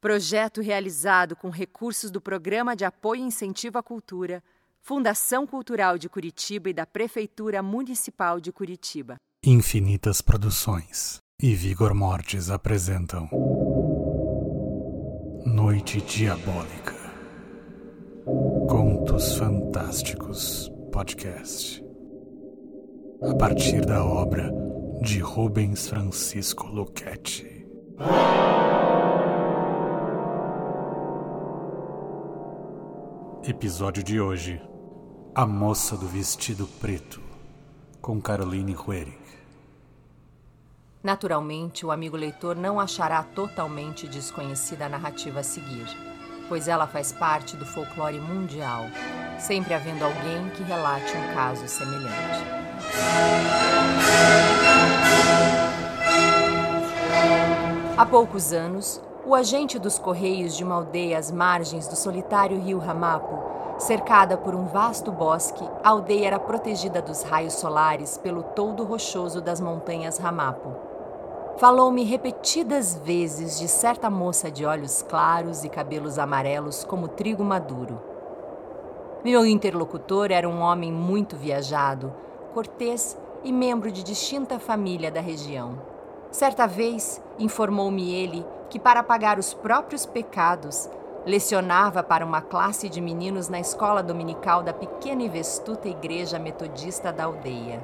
Projeto realizado com recursos do Programa de Apoio e Incentivo à Cultura, Fundação Cultural de Curitiba e da Prefeitura Municipal de Curitiba. Infinitas Produções e Vigor Mortis apresentam Noite Diabólica Contos Fantásticos Podcast a partir da obra de Rubens Francisco Luchetti. Episódio de hoje: A Moça do Vestido Preto, com Caroline Huerig. Naturalmente, o amigo leitor não achará totalmente desconhecida a narrativa a seguir, pois ela faz parte do folclore mundial, sempre havendo alguém que relate um caso semelhante. Há poucos anos, o agente dos Correios de uma aldeia às margens do solitário rio Ramapo, cercada por um vasto bosque, a aldeia era protegida dos raios solares pelo toldo rochoso das montanhas Ramapo. Falou-me repetidas vezes de certa moça de olhos claros e cabelos amarelos como trigo maduro. Meu interlocutor era um homem muito viajado, cortês e membro de distinta família da região. Certa vez, informou-me ele que, para pagar os próprios pecados, lecionava para uma classe de meninos na escola dominical da pequena e vestusta igreja metodista da aldeia.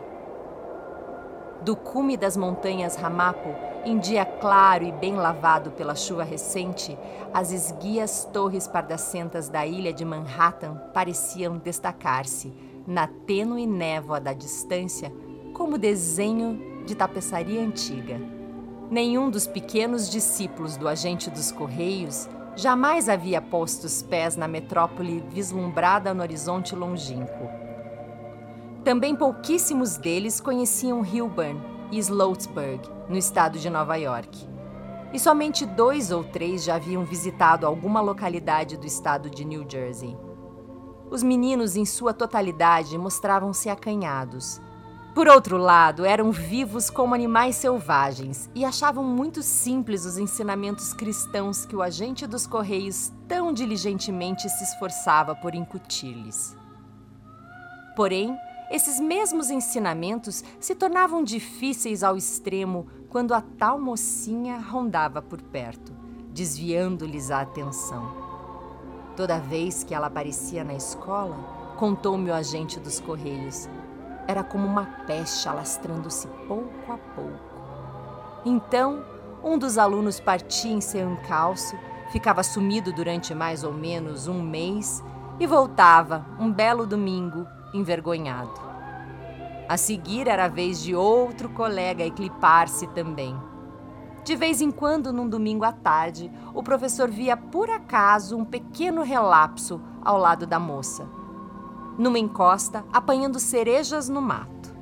Do cume das montanhas Ramapo, em dia claro e bem lavado pela chuva recente, as esguias torres pardacentas da ilha de Manhattan pareciam destacar-se, na tênue névoa da distância, como desenho de tapeçaria antiga. Nenhum dos pequenos discípulos do agente dos Correios jamais havia posto os pés na metrópole vislumbrada no horizonte longínquo. Também pouquíssimos deles conheciam Hilburn e Sloatsburg, no estado de Nova York. E somente dois ou três já haviam visitado alguma localidade do estado de New Jersey. Os meninos, em sua totalidade, mostravam-se acanhados por outro lado, eram vivos como animais selvagens e achavam muito simples os ensinamentos cristãos que o agente dos Correios tão diligentemente se esforçava por incutir-lhes. Porém, esses mesmos ensinamentos se tornavam difíceis ao extremo quando a tal mocinha rondava por perto, desviando-lhes a atenção. Toda vez que ela aparecia na escola, contou-me o agente dos Correios, era como uma peste alastrando-se pouco a pouco. Então, um dos alunos partia em seu encalço, ficava sumido durante mais ou menos um mês e voltava, um belo domingo, envergonhado. A seguir era a vez de outro colega eclipar-se também. De vez em quando, num domingo à tarde, o professor via por acaso um pequeno relapso ao lado da moça numa encosta, apanhando cerejas no mato.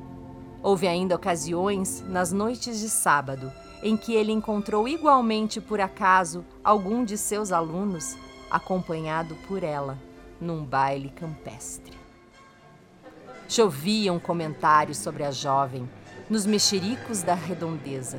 Houve ainda ocasiões, nas noites de sábado, em que ele encontrou igualmente por acaso algum de seus alunos, acompanhado por ela, num baile campestre. Choviam comentários sobre a jovem, nos mexericos da redondeza,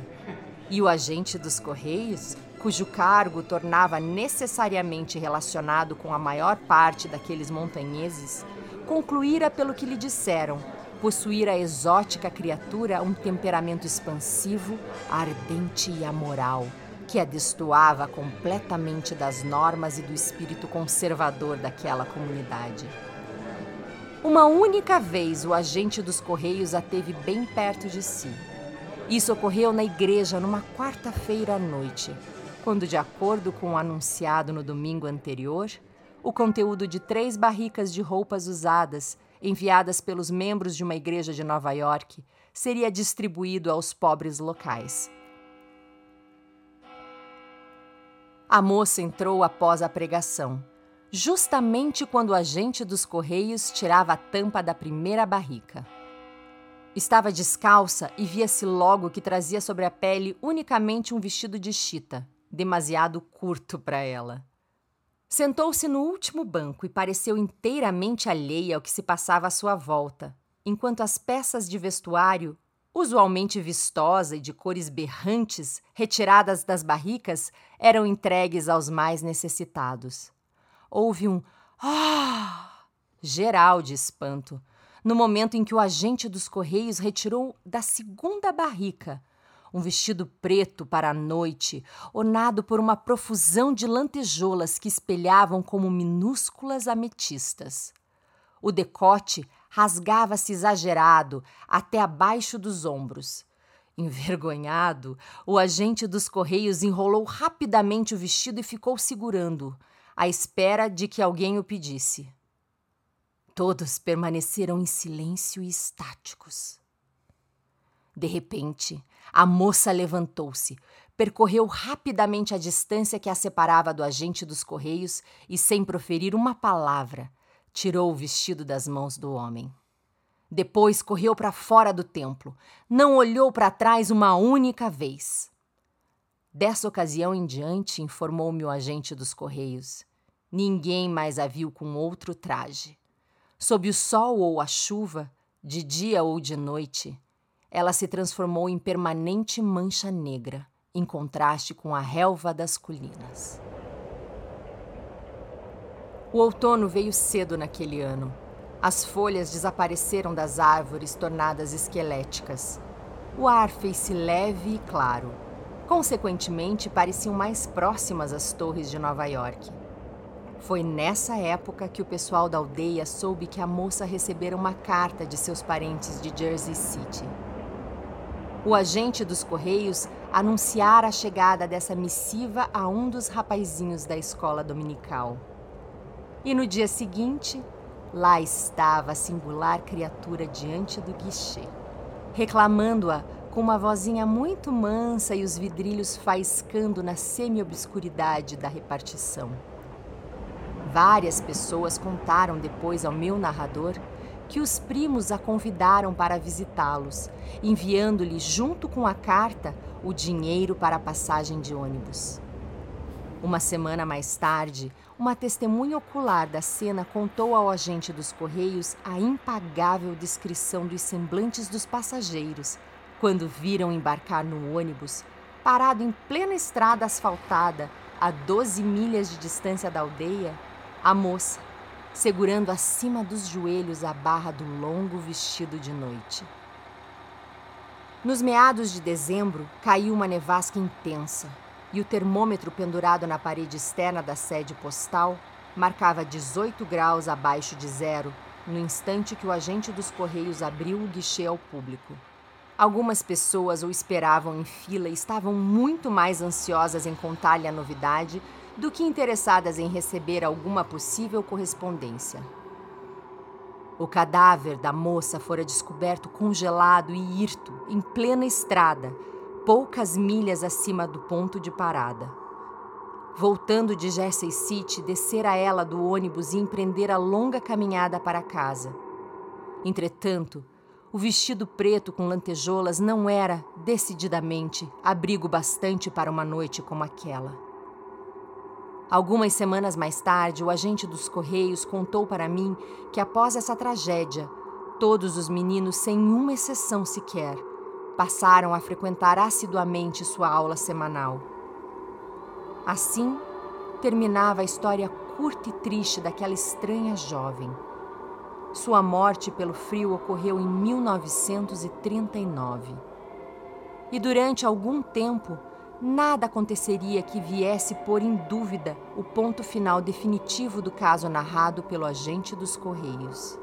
e o agente dos Correios, cujo cargo tornava necessariamente relacionado com a maior parte daqueles montanheses, concluíra pelo que lhe disseram, possuir a exótica criatura um temperamento expansivo, ardente e amoral, que a destoava completamente das normas e do espírito conservador daquela comunidade. Uma única vez o agente dos Correios a teve bem perto de si. Isso ocorreu na igreja numa quarta-feira à noite, quando, de acordo com o anunciado no domingo anterior, o conteúdo de três barricas de roupas usadas, enviadas pelos membros de uma igreja de Nova York, seria distribuído aos pobres locais. A moça entrou após a pregação, justamente quando o agente dos Correios tirava a tampa da primeira barrica. Estava descalça e via-se logo que trazia sobre a pele unicamente um vestido de chita, demasiado curto para ela. Sentou-se no último banco e pareceu inteiramente alheia ao que se passava à sua volta, enquanto as peças de vestuário usualmente vistosa e de cores berrantes, retiradas das barricas, eram entregues aos mais necessitados. Houve um ah! geral de espanto no momento em que o agente dos Correios retirou da segunda barrica um vestido preto para a noite, ornado por uma profusão de lantejoulas que espelhavam como minúsculas ametistas. O decote rasgava-se exagerado até abaixo dos ombros. Envergonhado, o agente dos Correios enrolou rapidamente o vestido e ficou segurando, à espera de que alguém o pedisse. Todos permaneceram em silêncio e estáticos. De repente, a moça levantou-se, percorreu rapidamente a distância que a separava do agente dos correios e, sem proferir uma palavra, tirou o vestido das mãos do homem. Depois correu para fora do templo, não olhou para trás uma única vez. Dessa ocasião em diante, informou-me o agente dos correios, ninguém mais a viu com outro traje. Sob o sol ou a chuva, de dia ou de noite, ela se transformou em permanente mancha negra, em contraste com a relva das colinas. O outono veio cedo naquele ano. As folhas desapareceram das árvores, tornadas esqueléticas. O ar fez-se leve e claro. Consequentemente, pareciam mais próximas as torres de Nova York. Foi nessa época que o pessoal da aldeia soube que a moça recebera uma carta de seus parentes de Jersey City. O agente dos Correios anunciara a chegada dessa missiva a um dos rapazinhos da escola dominical. E no dia seguinte, lá estava a singular criatura diante do guichê, reclamando-a com uma vozinha muito mansa e os vidrilhos faiscando na semi-obscuridade da repartição. Várias pessoas contaram depois ao meu narrador que os primos a convidaram para visitá-los, enviando-lhe, junto com a carta, o dinheiro para a passagem de ônibus. Uma semana mais tarde, uma testemunha ocular da cena contou ao agente dos Correios a impagável descrição dos semblantes dos passageiros quando viram embarcar no ônibus, parado em plena estrada asfaltada, a 12 milhas de distância da aldeia, a moça, segurando acima dos joelhos a barra do longo vestido de noite. Nos meados de dezembro, caiu uma nevasca intensa e o termômetro pendurado na parede externa da sede postal marcava 18 graus abaixo de zero no instante que o agente dos Correios abriu o guichê ao público. Algumas pessoas o esperavam em fila e estavam muito mais ansiosas em contar-lhe a novidade do que interessadas em receber alguma possível correspondência. O cadáver da moça fora descoberto congelado e hirto em plena estrada, poucas milhas acima do ponto de parada. Voltando de Jersey City, descera ela do ônibus e empreender a longa caminhada para casa. Entretanto, o vestido preto com lantejoulas não era, decididamente, abrigo bastante para uma noite como aquela. Algumas semanas mais tarde, o agente dos Correios contou para mim que após essa tragédia, todos os meninos, sem uma exceção sequer, passaram a frequentar assiduamente sua aula semanal. Assim, terminava a história curta e triste daquela estranha jovem. Sua morte pelo frio ocorreu em 1939. E durante algum tempo, nada aconteceria que viesse pôr em dúvida o ponto final definitivo do caso narrado pelo agente dos Correios.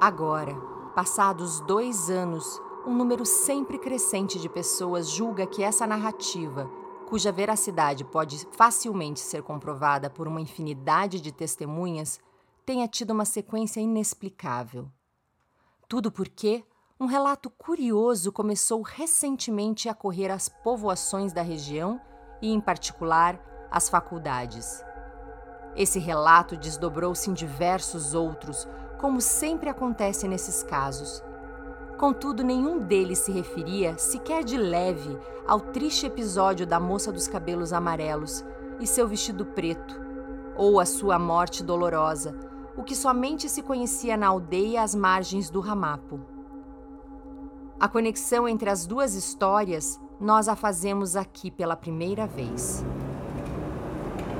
Agora, passados dois anos, um número sempre crescente de pessoas julga que essa narrativa, cuja veracidade pode facilmente ser comprovada por uma infinidade de testemunhas, tenha tido uma sequência inexplicável. Tudo porque um relato curioso começou recentemente a correr às povoações da região e, em particular, às faculdades. Esse relato desdobrou-se em diversos outros, como sempre acontece nesses casos. Contudo, nenhum deles se referia, sequer de leve, ao triste episódio da moça dos cabelos amarelos e seu vestido preto, ou a sua morte dolorosa, o que somente se conhecia na aldeia às margens do Ramapo. A conexão entre as duas histórias nós a fazemos aqui pela primeira vez.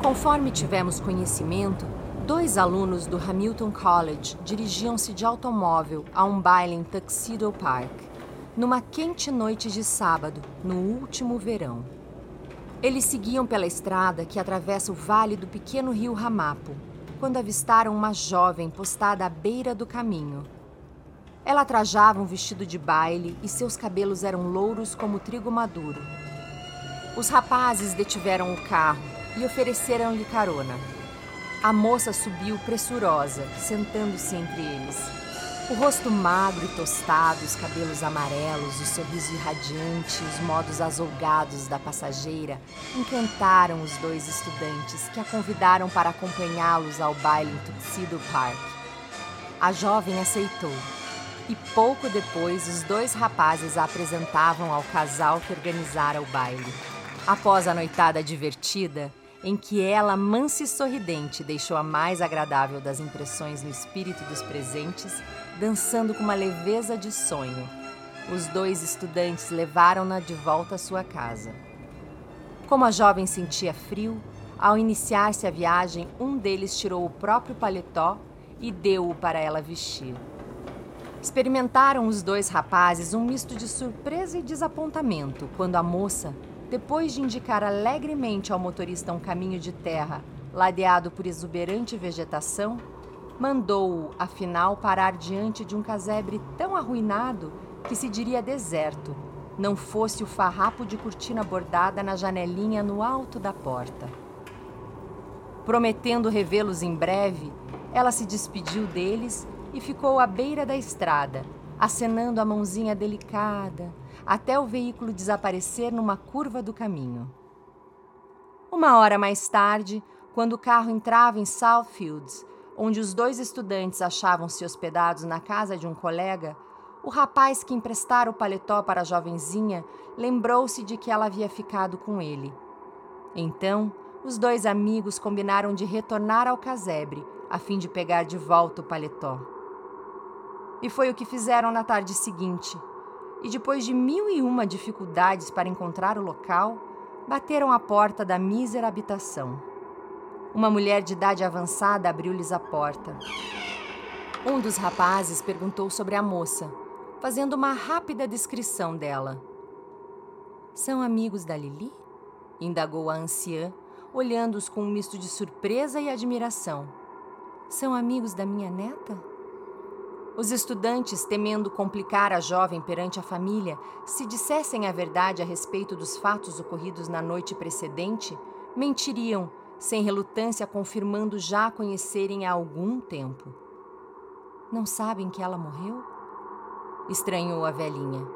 Conforme tivemos conhecimento, dois alunos do Hamilton College dirigiam-se de automóvel a um baile em Tuxedo Park, numa quente noite de sábado, no último verão. Eles seguiam pela estrada que atravessa o vale do pequeno rio Ramapo, quando avistaram uma jovem postada à beira do caminho. Ela trajava um vestido de baile e seus cabelos eram louros como trigo maduro. Os rapazes detiveram o carro e ofereceram-lhe carona. A moça subiu pressurosa, sentando-se entre eles. O rosto magro e tostado, os cabelos amarelos, o sorriso irradiante, os modos azougados da passageira encantaram os dois estudantes que a convidaram para acompanhá-los ao baile em Tuxedo Park. A jovem aceitou e pouco depois os dois rapazes a apresentavam ao casal que organizara o baile. Após a noitada divertida, em que ela, mansa e sorridente, deixou a mais agradável das impressões no espírito dos presentes, dançando com uma leveza de sonho, os dois estudantes levaram-na de volta à sua casa. Como a jovem sentia frio, ao iniciar-se a viagem, um deles tirou o próprio paletó e deu-o para ela vestir. Experimentaram os dois rapazes um misto de surpresa e desapontamento quando a moça, depois de indicar alegremente ao motorista um caminho de terra ladeado por exuberante vegetação, mandou-o, afinal, parar diante de um casebre tão arruinado que se diria deserto, não fosse o farrapo de cortina bordada na janelinha no alto da porta. Prometendo revê-los em breve, ela se despediu deles e ficou à beira da estrada, acenando a mãozinha delicada, até o veículo desaparecer numa curva do caminho. Uma hora mais tarde, quando o carro entrava em Southfields, onde os dois estudantes achavam-se hospedados na casa de um colega, o rapaz que emprestara o paletó para a jovenzinha lembrou-se de que ela havia ficado com ele. Então, os dois amigos combinaram de retornar ao casebre, a fim de pegar de volta o paletó. E foi o que fizeram na tarde seguinte. E depois de mil e uma dificuldades para encontrar o local, bateram à porta da mísera habitação. Uma mulher de idade avançada abriu-lhes a porta. Um dos rapazes perguntou sobre a moça, fazendo uma rápida descrição dela. São amigos da Lili? indagou a anciã, olhando-os com um misto de surpresa e admiração. São amigos da minha neta? Os estudantes, temendo complicar a jovem perante a família, se dissessem a verdade a respeito dos fatos ocorridos na noite precedente, mentiriam, sem relutância confirmando já conhecerem há algum tempo. Não sabem que ela morreu? Estranhou a velhinha.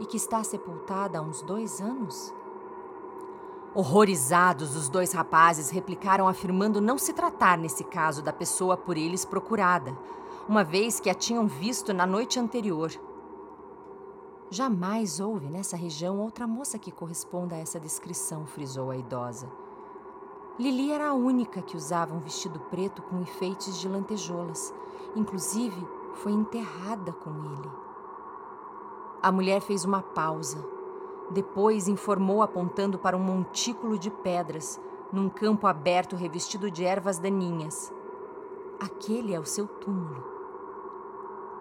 E que está sepultada há uns dois anos? Horrorizados, os dois rapazes replicaram afirmando não se tratar, nesse caso, da pessoa por eles procurada uma vez que a tinham visto na noite anterior. Jamais houve nessa região outra moça que corresponda a essa descrição, frisou a idosa. Lili era a única que usava um vestido preto com enfeites de lantejoulas. Inclusive, foi enterrada com ele. A mulher fez uma pausa. Depois informou apontando para um montículo de pedras, num campo aberto revestido de ervas daninhas. Aquele é o seu túmulo.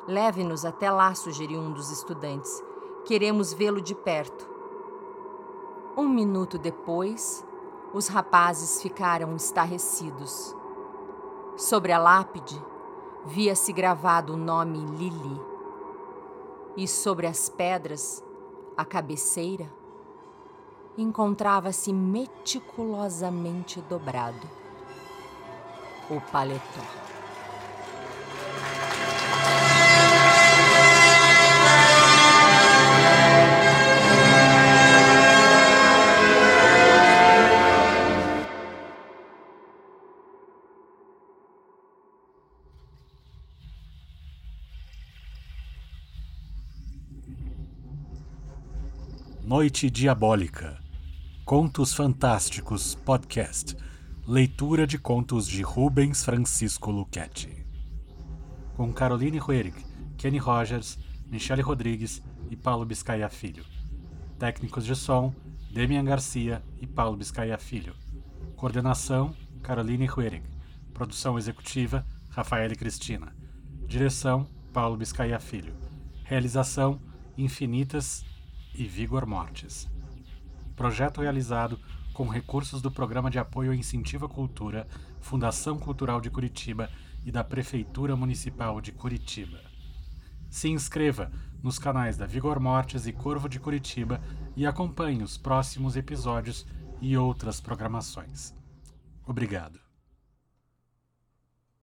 Leve-nos até lá, sugeriu um dos estudantes. Queremos vê-lo de perto. Um minuto depois, os rapazes ficaram estarrecidos. Sobre a lápide, via-se gravado o nome Lili. E sobre as pedras, a cabeceira, encontrava-se meticulosamente dobrado o paletó. Noite Diabólica. Contos Fantásticos Podcast. Leitura de contos de Rubens Francisco Luchetti. Com Caroline Huerig, Kenny Rogers, Michele Rodrigues, e Paulo Biscaia Filho. Técnicos de som, Demian Garcia e Paulo Biscaia Filho. Coordenação, Caroline Huerig. Produção executiva, Rafael Cristina. Direção, Paulo Biscaia Filho. Realização, Infinitas e Vigor Mortes. Projeto realizado com recursos do Programa de Apoio e Incentivo à Cultura, Fundação Cultural de Curitiba e da Prefeitura Municipal de Curitiba. Se inscreva nos canais da Vigor Mortes e Corvo de Curitiba e acompanhe os próximos episódios e outras programações. Obrigado.